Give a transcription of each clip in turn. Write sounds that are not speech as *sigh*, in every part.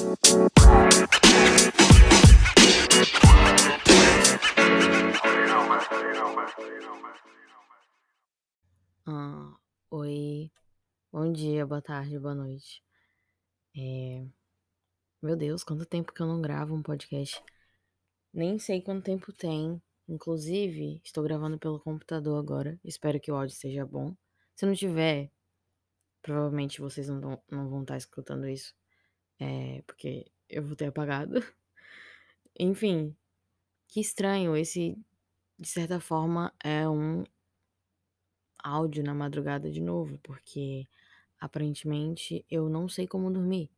Ah, oi, bom dia, boa tarde, boa noite. É, Meu Deus, quanto tempo que eu não gravo um podcast. Nem sei quanto tempo tem. Inclusive, estou gravando pelo computador agora. Espero que o áudio esteja bom. Se não tiver, provavelmente vocês não, não vão estar escutando isso. É, porque eu vou ter apagado. *laughs* Enfim, que estranho. Esse, de certa forma, é um áudio na madrugada de novo, porque aparentemente eu não sei como dormir.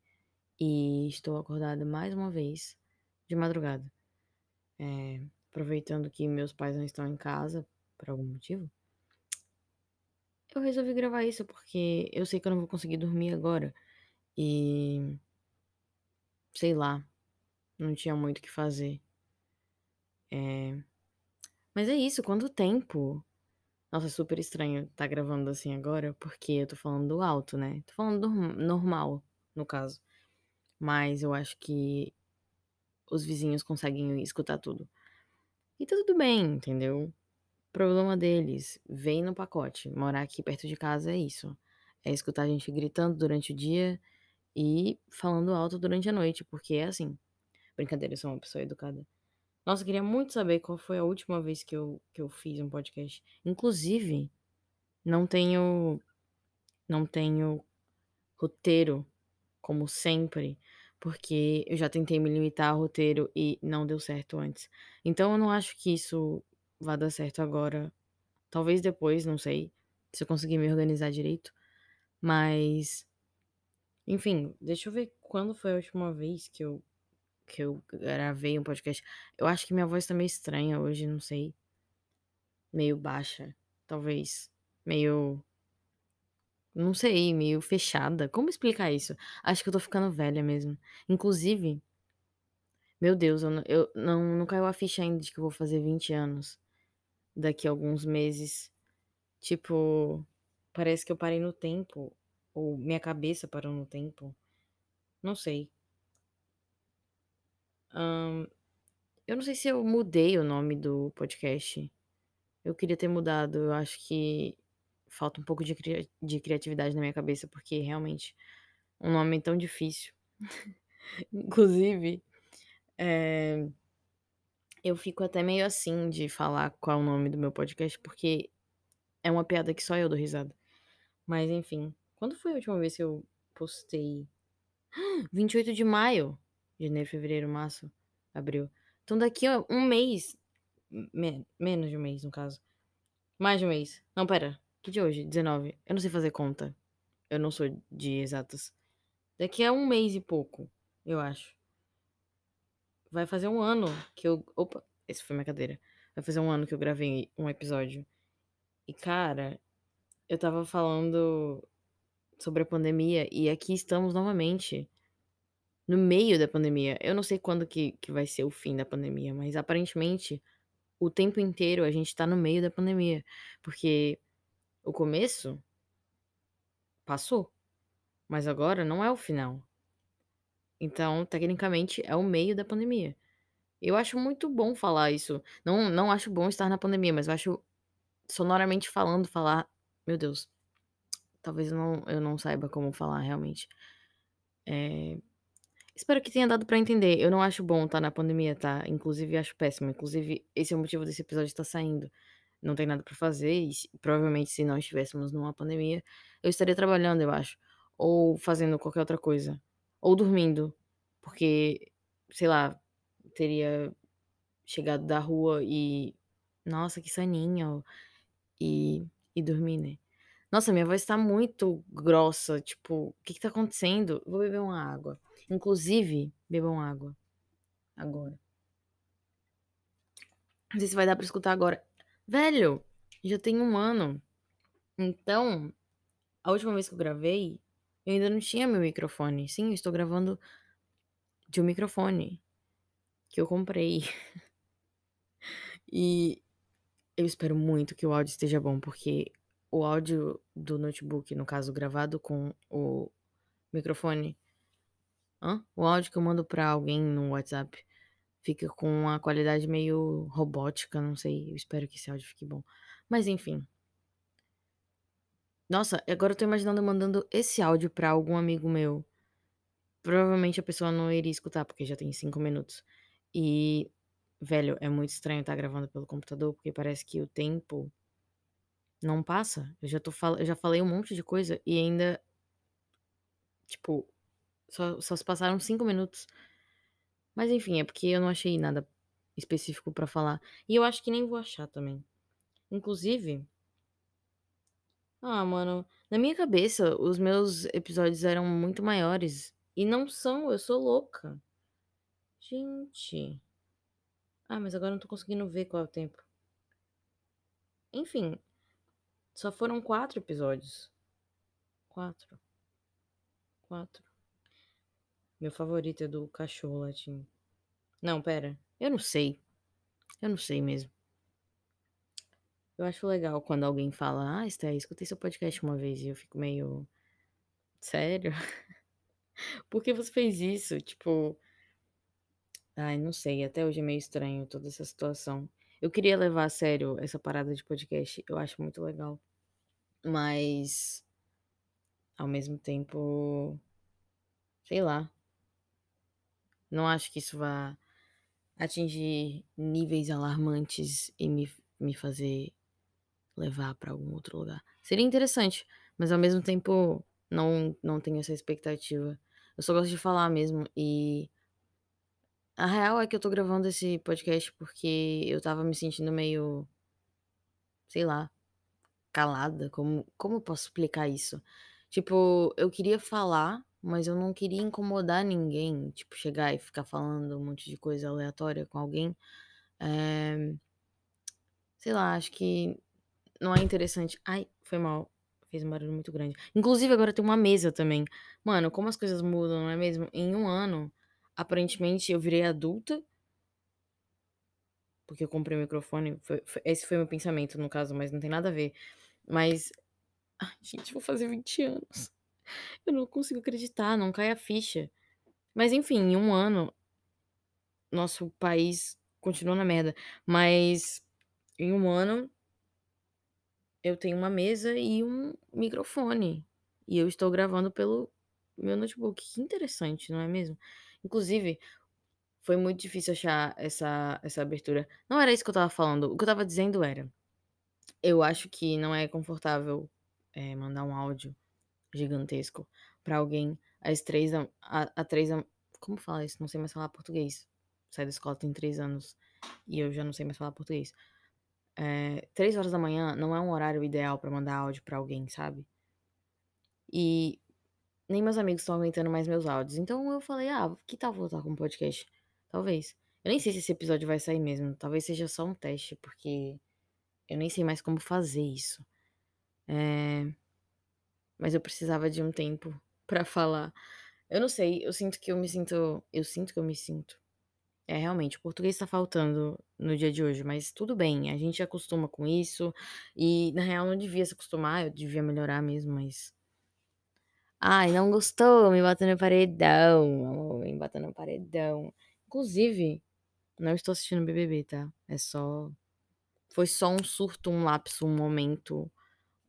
E estou acordada mais uma vez de madrugada. É, aproveitando que meus pais não estão em casa por algum motivo. Eu resolvi gravar isso porque eu sei que eu não vou conseguir dormir agora. E sei lá, não tinha muito o que fazer. É, Mas é isso, quanto tempo? Nossa, é super estranho estar gravando assim agora, porque eu tô falando alto, né? Tô falando norm- normal, no caso. Mas eu acho que os vizinhos conseguem escutar tudo. E tá tudo bem, entendeu? Problema deles, vem no pacote. Morar aqui perto de casa é isso. É escutar a gente gritando durante o dia e falando alto durante a noite, porque é assim. Brincadeira, eu sou uma pessoa educada. Nossa, eu queria muito saber qual foi a última vez que eu, que eu fiz um podcast. Inclusive, não tenho não tenho roteiro, como sempre, porque eu já tentei me limitar ao roteiro e não deu certo antes. Então eu não acho que isso vá dar certo agora. Talvez depois, não sei, se eu conseguir me organizar direito. Mas, enfim, deixa eu ver quando foi a última vez que eu que eu gravei um podcast. Eu acho que minha voz tá meio estranha hoje, não sei. Meio baixa, talvez. Meio Não sei, meio fechada. Como explicar isso? Acho que eu tô ficando velha mesmo. Inclusive, meu Deus, eu, não, eu não, não caiu a ficha ainda de que eu vou fazer 20 anos daqui a alguns meses. Tipo, parece que eu parei no tempo. Ou minha cabeça parou no tempo. Não sei. Eu não sei se eu mudei o nome do podcast. Eu queria ter mudado. Eu acho que falta um pouco de, cria- de criatividade na minha cabeça, porque realmente um nome tão difícil. *laughs* Inclusive. É, eu fico até meio assim de falar qual é o nome do meu podcast, porque é uma piada que só eu dou risada. Mas enfim, quando foi a última vez que eu postei? *gasps* 28 de maio. Janeiro, fevereiro, março, abril. Então daqui a um mês. me- menos de um mês, no caso. Mais de um mês. Não, pera. Que dia é hoje? 19. Eu não sei fazer conta. Eu não sou de exatas. Daqui a um mês e pouco, eu acho. Vai fazer um ano que eu. Opa, esse foi minha cadeira. Vai fazer um ano que eu gravei um episódio. E, cara, eu tava falando sobre a pandemia e aqui estamos novamente. No meio da pandemia. Eu não sei quando que, que vai ser o fim da pandemia, mas aparentemente o tempo inteiro a gente tá no meio da pandemia. Porque o começo passou, mas agora não é o final. Então, tecnicamente, é o meio da pandemia. Eu acho muito bom falar isso. Não, não acho bom estar na pandemia, mas eu acho sonoramente falando, falar. Meu Deus. Talvez eu não, eu não saiba como falar realmente. É, Espero que tenha dado pra entender. Eu não acho bom estar na pandemia, tá? Inclusive, acho péssimo. Inclusive, esse é o motivo desse episódio estar saindo. Não tem nada pra fazer e provavelmente se não estivéssemos numa pandemia, eu estaria trabalhando, eu acho. Ou fazendo qualquer outra coisa. Ou dormindo. Porque, sei lá, teria chegado da rua e. Nossa, que soninho. E, e dormir, né? Nossa, minha voz tá muito grossa. Tipo, o que que tá acontecendo? Vou beber uma água. Inclusive, bebam água. Agora. Não sei se vai dar pra escutar agora. Velho, já tem um ano. Então, a última vez que eu gravei, eu ainda não tinha meu microfone. Sim, eu estou gravando de um microfone que eu comprei. *laughs* E eu espero muito que o áudio esteja bom, porque o áudio do notebook, no caso, gravado com o microfone, Hã? O áudio que eu mando pra alguém no WhatsApp fica com uma qualidade meio robótica, não sei. Eu espero que esse áudio fique bom. Mas enfim. Nossa, agora eu tô imaginando mandando esse áudio pra algum amigo meu. Provavelmente a pessoa não iria escutar, porque já tem 5 minutos. E, velho, é muito estranho estar gravando pelo computador, porque parece que o tempo não passa. Eu já tô fal eu já falei um monte de coisa e ainda tipo, só só se passaram 5 minutos. Mas enfim, é porque eu não achei nada específico pra falar. E eu acho que nem vou achar também. Inclusive ah, mano, na minha cabeça os meus episódios eram muito maiores. E não são, eu sou louca. Gente. Ah, mas agora não tô conseguindo ver qual é o tempo. Enfim, só foram 4 episódios. 4. 4. Meu favorito é do cachorro latindo. Não, pera, eu não sei. Eu não sei mesmo. Eu acho legal quando alguém fala: "Ah, Esté, escutei seu podcast uma vez", e eu fico meio: "Sério? *laughs* Por que você fez isso?" Tipo ai, não sei, até hoje é meio estranho toda essa situação. Eu queria levar a sério essa parada de podcast, eu acho muito legal. Mas ao mesmo tempo sei lá. Não acho que isso vá atingir níveis alarmantes e me me fazer levar pra algum outro lugar. Seria interessante, mas ao mesmo tempo não não tenho essa expectativa. Eu só gosto de falar mesmo e a real é que eu tô gravando esse podcast porque eu estava me sentindo meio sei lá, calada, como como eu posso explicar isso? Tipo, eu queria falar, mas eu não queria incomodar ninguém, tipo, chegar e ficar falando um monte de coisa aleatória com alguém. Eh sei lá, acho que não é interessante. Ai, foi mal, fez um barulho muito grande. Inclusive agora tem uma mesa também. Mano, como as coisas mudam, não é mesmo? Em 1 ano, aparentemente eu virei adulta porque eu comprei o microfone, foi foi esse foi meu pensamento no caso, mas não tem nada a ver. Mas ai, gente, vou fazer 20 anos. Eu não consigo acreditar, não cai a ficha. Mas enfim, em 1 ano nosso país continua na merda, mas em 1 ano eu tenho uma mesa e um microfone, e eu estou gravando pelo meu notebook. Que interessante, não é mesmo? Inclusive, foi muito difícil achar essa essa abertura. Não era isso que eu estava falando, o que eu estava dizendo era, eu acho que não é confortável, eh, mandar um áudio gigantesco pra alguém às 3 da a a 3 da como fala isso? Não sei mais falar português. Saí da escola tem 3 anos e eu já não sei mais falar português. Eh, 3h não é um horário ideal pra mandar áudio pra alguém, sabe? E nem meus amigos estão aguentando mais meus áudios, então eu falei: "Ah, que tal voltar com o podcast?". Talvez. Eu nem sei se esse episódio vai sair mesmo, talvez seja só um teste, porque eu nem sei mais como fazer isso. Eh mas eu precisava de um tempo *laughs* pra falar. Eu não sei, eu sinto que eu me sinto eu sinto que eu me sinto é, realmente, o português tá faltando no dia de hoje, mas tudo bem, a gente acostuma com isso e, na real, não devia se acostumar, eu devia melhorar mesmo, mas Ai, não gostou? Me bota no paredão, me bota no paredão. Inclusive, não estou assistindo BBB, tá? É só foi só um surto, um lapso, um momento,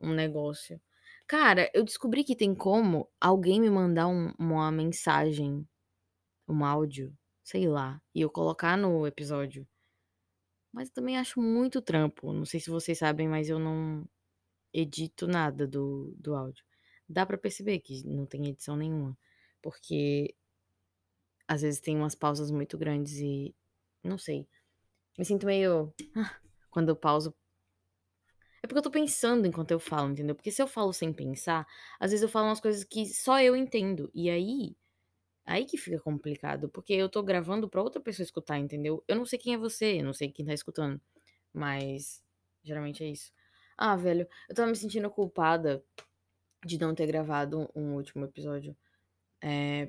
um negócio. Cara, eu descobri que tem como alguém me mandar um uma mensagem, um áudio, sei lá, e eu colocar no episódio. Mas também acho muito trampo, não sei se vocês sabem, mas eu não edito nada do do áudio. Dá pra perceber que não tem edição nenhuma, porque às vezes tem umas pausas muito grandes e não sei, me sinto meio quando eu pauso é porque eu tô pensando enquanto eu falo, entendeu? Porque se eu falo sem pensar, às vezes eu falo umas coisas que só eu entendo, e aí aí que fica complicado, porque eu tô gravando pra outra pessoa escutar, entendeu? Eu não sei quem é você, eu não sei quem tá escutando, mas geralmente é isso. Ah, velho, eu estava me sentindo culpada de não ter gravado um último episódio, eh,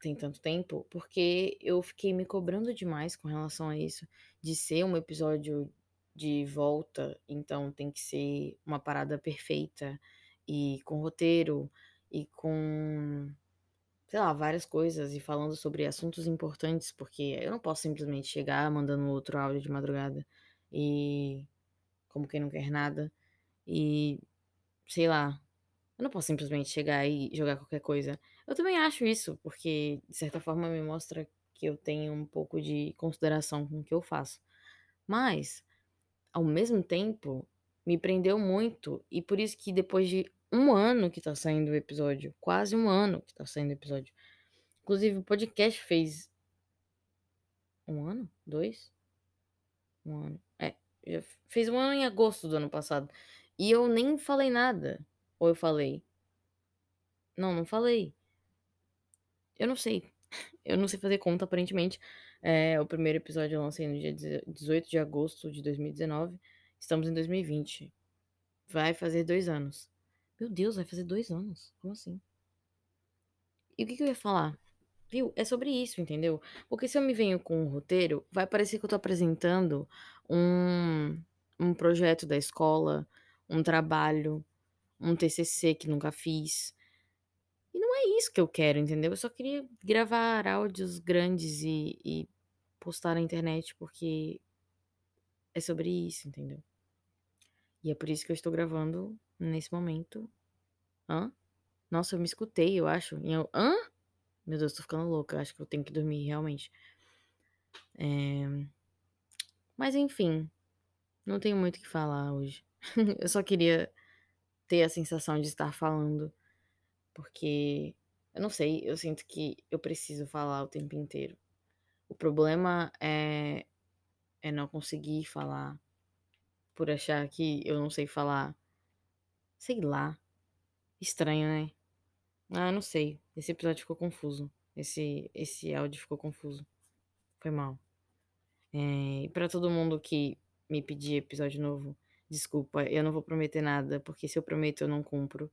tem tanto tempo, porque eu fiquei me cobrando demais com relação a isso, de ser um episódio de volta, então tem que ser uma parada perfeita, e com roteiro, e com sei lá, várias coisas e falando sobre assuntos importantes, porque eu não posso simplesmente chegar mandando outro áudio de madrugada e como quem não quer nada e sei lá, eu não posso simplesmente chegar e jogar qualquer coisa. Eu também acho isso, porque de certa forma me mostra que eu tenho um pouco de consideração com o que eu faço. Mas, ao mesmo tempo, me prendeu muito e por isso que depois de um ano que tá saindo o episódio, quase um ano que tá saindo o episódio. Inclusive, o podcast fez um ano? Dois? Um ano. É, já fez um ano em agosto do ano passado. E eu nem falei nada. Ou eu falei? Não, não falei. Eu não sei. *laughs* Eu não sei fazer conta, aparentemente. É, o primeiro episódio eu lancei no dia 18 de agosto de 2019. Estamos em 2020. Vai fazer dois anos. Meu Deus, vai fazer dois anos. Como assim? E o que, que eu ia falar? Viu? É sobre isso, entendeu? Porque se eu me venho com um roteiro, vai parecer que eu tô apresentando um, um projeto da escola, um trabalho, um TCC que nunca fiz. E não é isso que eu quero, entendeu? Eu só queria gravar áudios grandes e, e postar na internet porque é sobre isso, entendeu? E é por isso que eu estou gravando nesse momento. Hã? Nossa, eu me escutei, eu acho. E eu, hã? Meu Deus, tô ficando louca. Acho que eu tenho que dormir, realmente. É... Mas enfim, não tenho muito o que falar hoje. *laughs* eu só queria ter a sensação de estar falando. Porque, eu não sei, eu sinto que eu preciso falar o tempo inteiro. O problema é, é não conseguir falar por achar que eu não sei falar. Sei lá. Estranho, né? Ah, não sei. Esse episódio ficou confuso. Esse, esse áudio ficou confuso. Foi mal. É, e pra todo mundo que me pedir episódio novo, desculpa, eu não vou prometer nada, porque se eu prometo eu não cumpro.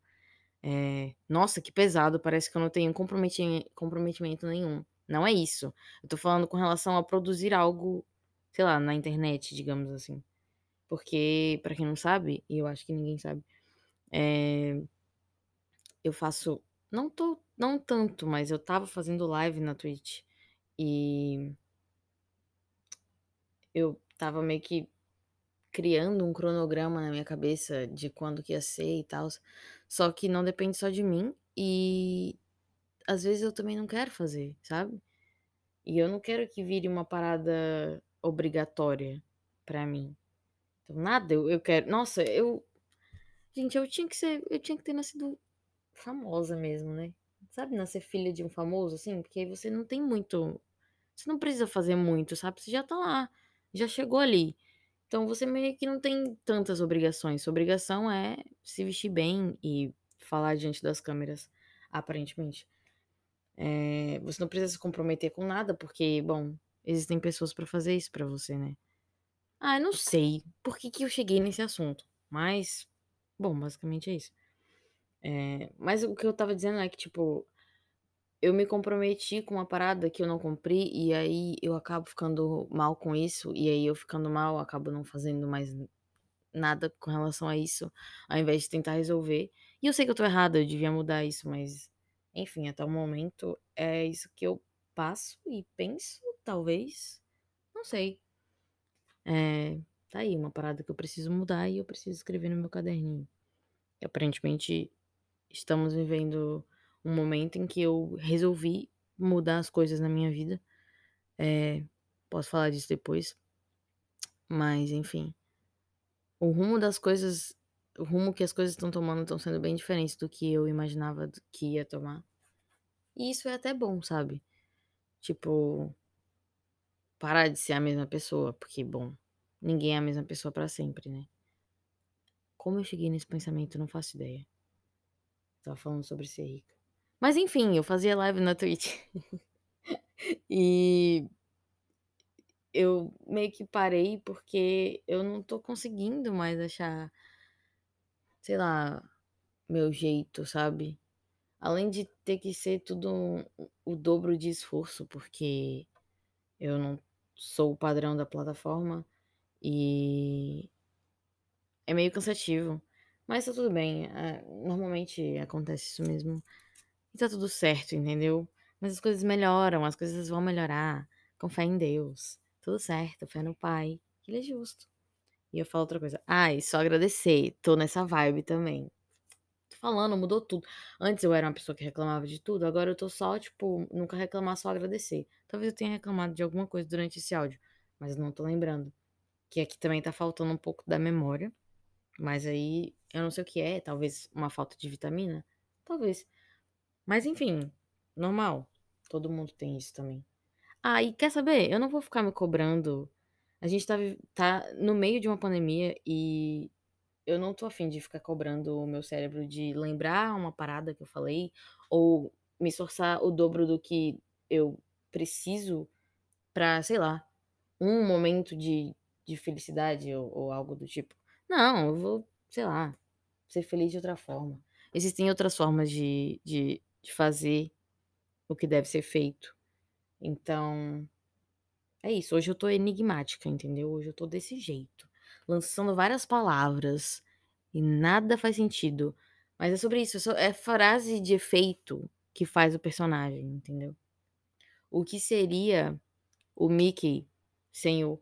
É, nossa, que pesado, parece que eu não tenho comprometimento, nenhum. Não é isso. Eu tô falando com relação a produzir algo, sei lá, na internet, digamos assim. Porque, pra quem não sabe, e eu acho que ninguém sabe, é, eu faço. Não tô. Não tanto, mas eu tava fazendo live na Twitch. E. Eu tava meio que criando um cronograma na minha cabeça de quando que ia ser e tal. Só que não depende só de mim. E às vezes eu também não quero fazer, sabe? E eu não quero que vire uma parada obrigatória pra mim. Então, nada, eu, eu quero. Nossa, eu. Gente, eu tinha que ser. Eu tinha que ter nascido famosa mesmo, né? Sabe, nascer filha de um famoso, assim? Porque aí você não tem muito. Você não precisa fazer muito, sabe? Você já tá lá. Já chegou ali. Então você meio que não tem tantas obrigações. Sua obrigação é se vestir bem e falar diante das câmeras, aparentemente. É, você não precisa se comprometer com nada, porque, bom, existem pessoas pra fazer isso pra você, né? Ah, eu não sei por que, que eu cheguei nesse assunto, mas, bom, basicamente é isso. É, mas o que eu tava dizendo é que, tipo, eu me comprometi com uma parada que eu não cumpri, e aí eu acabo ficando mal com isso, e aí eu ficando mal, acabo não fazendo mais nada com relação a isso, ao invés de tentar resolver. E eu sei que eu tô errada, eu devia mudar isso, mas enfim, até o momento é isso que eu passo e penso, talvez. Não sei. É, tá aí uma parada que eu preciso mudar e eu preciso escrever no meu caderninho. E, aparentemente estamos vivendo um momento em que eu resolvi mudar as coisas na minha vida. É, posso falar disso depois. Mas, enfim. O rumo das coisas. O rumo que as coisas estão tomando estão sendo bem diferentes do que eu imaginava que ia tomar. E isso é até bom, sabe? Tipo. Parar de ser a mesma pessoa. Porque, bom, ninguém é a mesma pessoa para sempre, né? Como eu cheguei nesse pensamento, não faço ideia. Tava falando sobre ser rica. Mas enfim, eu fazia live na Twitch. *laughs* e eu meio que parei porque eu não tô conseguindo mais achar, sei lá, meu jeito, sabe? Além de ter que ser tudo o dobro de esforço, porque eu não sou o padrão da plataforma e é meio cansativo. Mas tá tudo bem. É, normalmente acontece isso mesmo. E tá tudo certo, entendeu? Mas as coisas melhoram, as coisas vão melhorar. Com fé em Deus. Tudo certo, fé no Pai. Ele é justo. E eu falo outra coisa. Ai, só agradecer. Tô nessa vibe também. Tô falando, mudou tudo. Antes eu era uma pessoa que reclamava de tudo, agora eu tô só, tipo, nunca reclamar, só agradecer. Talvez eu tenha reclamado de alguma coisa durante esse áudio, mas não tô lembrando. Que aqui também tá faltando um pouco da memória. Mas aí, eu não sei o que é, talvez uma falta de vitamina? Talvez. Mas enfim, normal. Todo mundo tem isso também. Ah, e quer saber? Eu não vou ficar me cobrando. A gente tá, tá no meio de uma pandemia e eu não tô afim de ficar cobrando o meu cérebro de lembrar uma parada que eu falei ou me esforçar o dobro do que eu preciso pra, sei lá, um momento de, de felicidade ou, ou algo do tipo. Não, eu vou, sei lá, ser feliz de outra forma. Existem outras formas de, de, de fazer o que deve ser feito. Então, é isso. Hoje eu tô enigmática, entendeu? Hoje eu tô desse jeito. Lançando várias palavras e nada faz sentido. Mas é sobre isso. É frase de efeito que faz o personagem, entendeu? O que seria o Mickey sem o.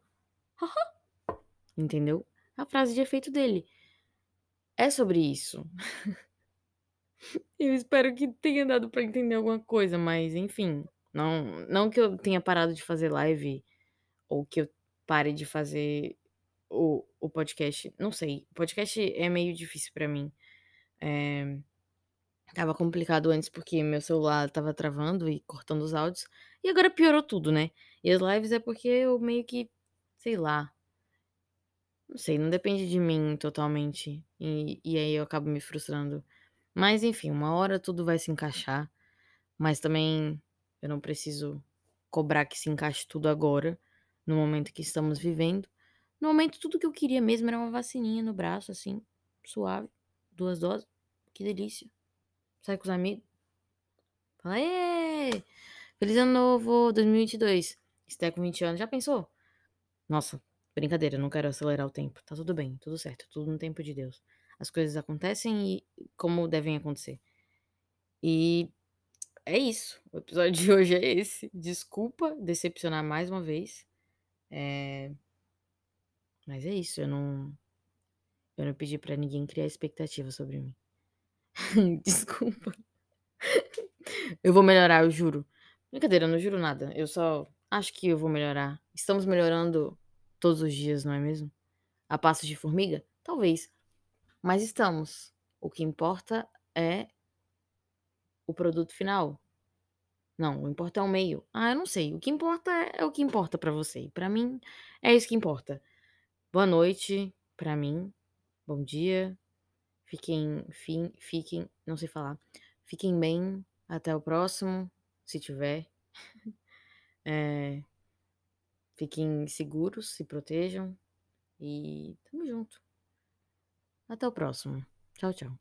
*laughs* entendeu? A frase de efeito dele. É sobre isso. *laughs* eu espero que tenha dado para entender alguma coisa, mas enfim. Não, não que eu tenha parado de fazer live ou que eu pare de fazer o, o podcast. Não sei. O podcast é meio difícil para mim. É, tava complicado antes porque meu celular tava travando e cortando os áudios. E agora piorou tudo, né? E as lives é porque eu meio que, sei lá. Não sei, não depende de mim totalmente. E, e aí eu acabo me frustrando. Mas enfim, uma hora tudo vai se encaixar. Mas também eu não preciso cobrar que se encaixe tudo agora, no momento que estamos vivendo. No momento, tudo que eu queria mesmo era uma vacininha no braço, assim, suave. Duas doses. Que delícia. Sai com os amigos. Fala, Ê! Feliz ano novo, 2022. Esté com 20 anos. Já pensou? Nossa, brincadeira, não quero acelerar o tempo. Tá tudo bem, tudo certo, tudo no tempo de Deus. As coisas acontecem e como devem acontecer. E é isso. O episódio de *laughs* hoje é esse. Desculpa decepcionar mais uma vez. É... Mas é isso. Eu não. Eu não pedi para ninguém criar expectativa sobre mim. *laughs* Desculpa. *laughs* Eu vou melhorar, eu juro. Brincadeira, eu não juro nada. Eu só acho que eu vou melhorar. Estamos melhorando todos os dias, não é mesmo? A passos de formiga? Talvez. Mas estamos. O que importa é o produto final. Não, o importa é o meio. Ah, eu não sei. O que importa é, é o que importa para você. Para mim, é isso que importa. Boa noite para mim. Bom dia. Fiquem, fim, fiquem, não sei falar. Fiquem bem. Até o próximo, se tiver. *laughs* É, fiquem seguros, se protejam. E tamo junto. Até o próximo. Tchau, tchau.